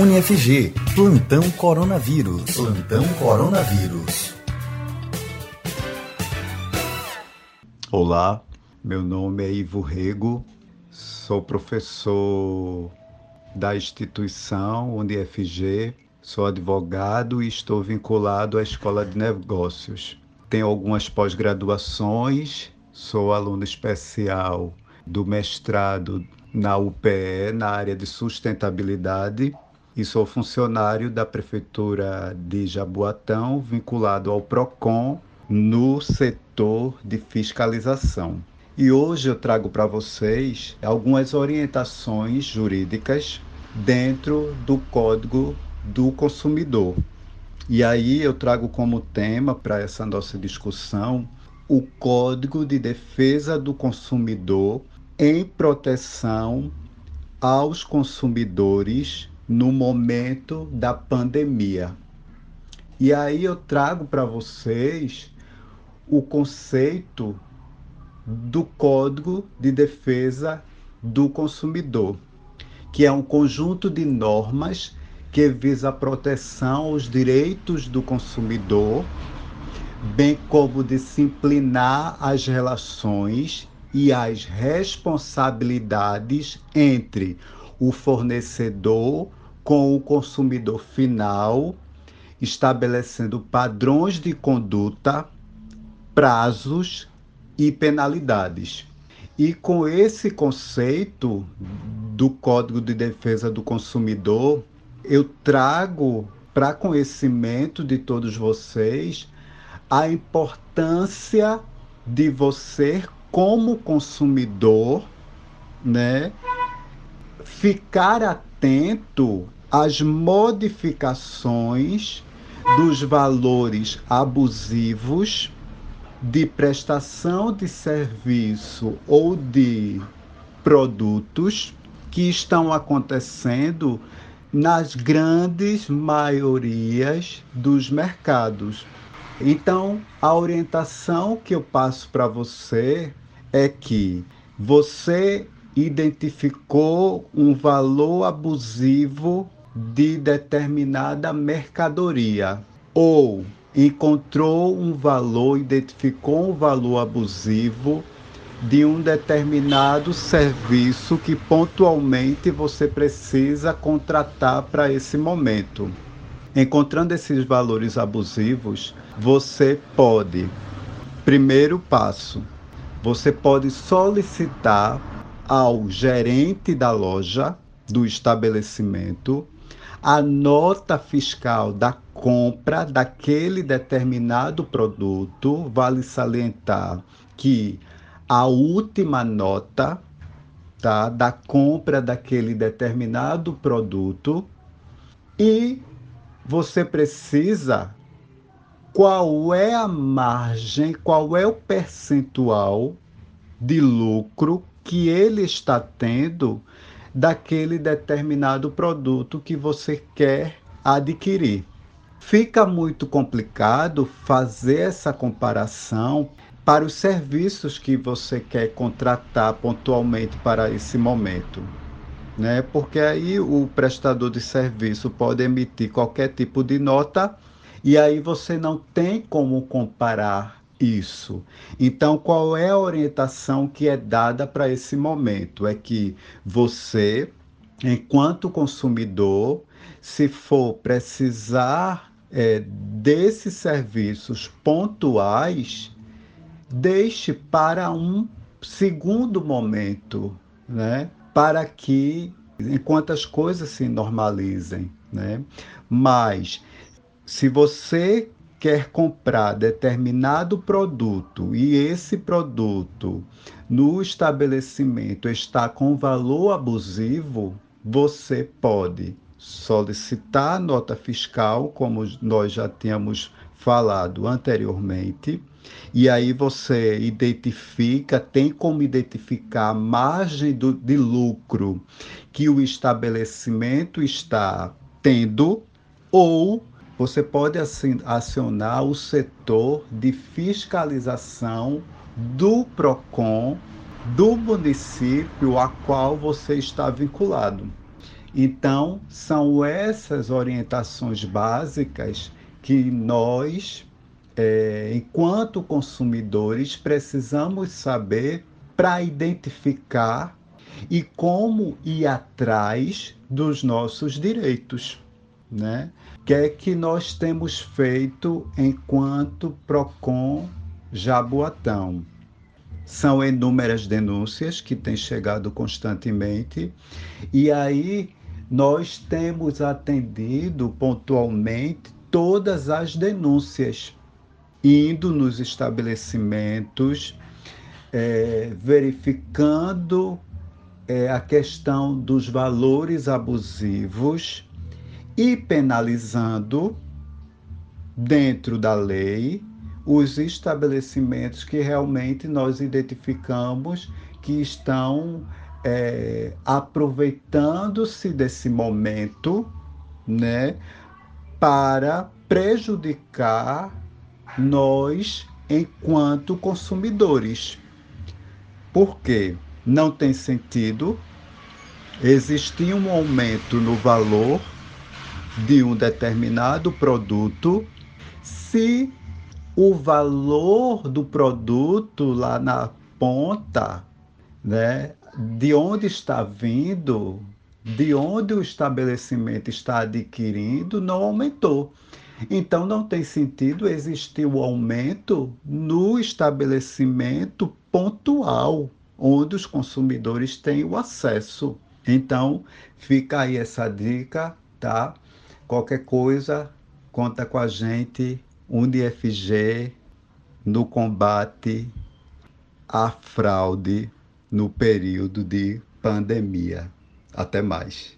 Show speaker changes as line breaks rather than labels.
UniFG, Plantão Coronavírus. Plantão Coronavírus.
Olá, meu nome é Ivo Rego, sou professor da instituição UniFG, sou advogado e estou vinculado à Escola de Negócios. Tenho algumas pós-graduações, sou aluno especial do mestrado na UPE, na área de sustentabilidade, e sou funcionário da Prefeitura de Jaboatão, vinculado ao PROCON no setor de fiscalização. E hoje eu trago para vocês algumas orientações jurídicas dentro do Código do Consumidor. E aí eu trago como tema para essa nossa discussão o Código de Defesa do Consumidor em proteção aos consumidores no momento da pandemia. E aí eu trago para vocês o conceito do Código de Defesa do Consumidor, que é um conjunto de normas que visa a proteção aos direitos do consumidor, bem como disciplinar as relações e as responsabilidades entre o fornecedor com o consumidor final, estabelecendo padrões de conduta, prazos e penalidades. E com esse conceito do Código de Defesa do Consumidor, eu trago para conhecimento de todos vocês a importância de você como consumidor, né, ficar atento às modificações dos valores abusivos de prestação de serviço ou de produtos que estão acontecendo nas grandes maiorias dos mercados. Então, a orientação que eu passo para você é que você identificou um valor abusivo de determinada mercadoria ou encontrou um valor, identificou um valor abusivo de um determinado serviço que pontualmente você precisa contratar para esse momento. Encontrando esses valores abusivos, você pode, primeiro passo, você pode solicitar ao gerente da loja, do estabelecimento, a nota fiscal da compra daquele determinado produto. Vale salientar que a última nota tá, da compra daquele determinado produto e você precisa qual é a margem, qual é o percentual de lucro que ele está tendo daquele determinado produto que você quer adquirir. Fica muito complicado fazer essa comparação para os serviços que você quer contratar pontualmente para esse momento. Né? Porque aí o prestador de serviço pode emitir qualquer tipo de nota e aí você não tem como comparar isso. Então, qual é a orientação que é dada para esse momento? É que você, enquanto consumidor, se for precisar é, desses serviços pontuais, deixe para um segundo momento, né? Para que enquanto as coisas se normalizem, né? Mas se você quer comprar determinado produto e esse produto no estabelecimento está com valor abusivo, você pode solicitar nota fiscal, como nós já tínhamos falado anteriormente, e aí você identifica, tem como identificar a margem do, de lucro que o estabelecimento está tendo, ou você pode acionar o setor de fiscalização do PROCON do município a qual você está vinculado. Então, são essas orientações básicas que nós, é, enquanto consumidores, precisamos saber para identificar e como ir atrás dos nossos direitos, né? que é que nós temos feito enquanto PROCON Jaboatão? São inúmeras denúncias que têm chegado constantemente, e aí nós temos atendido pontualmente todas as denúncias, indo nos estabelecimentos, é, verificando é, a questão dos valores abusivos e penalizando, dentro da lei, os estabelecimentos que realmente nós identificamos que estão é, aproveitando-se desse momento, né, para prejudicar nós enquanto consumidores. Porque não tem sentido existir um aumento no valor de um determinado produto se o valor do produto lá na ponta, né, de onde está vindo, de onde o estabelecimento está adquirindo, não aumentou. Então não tem sentido existir o aumento no estabelecimento pontual, onde os consumidores têm o acesso. Então, fica aí essa dica, tá? Qualquer coisa, conta com a gente, UniFG, no combate à fraude no período de pandemia. Até mais.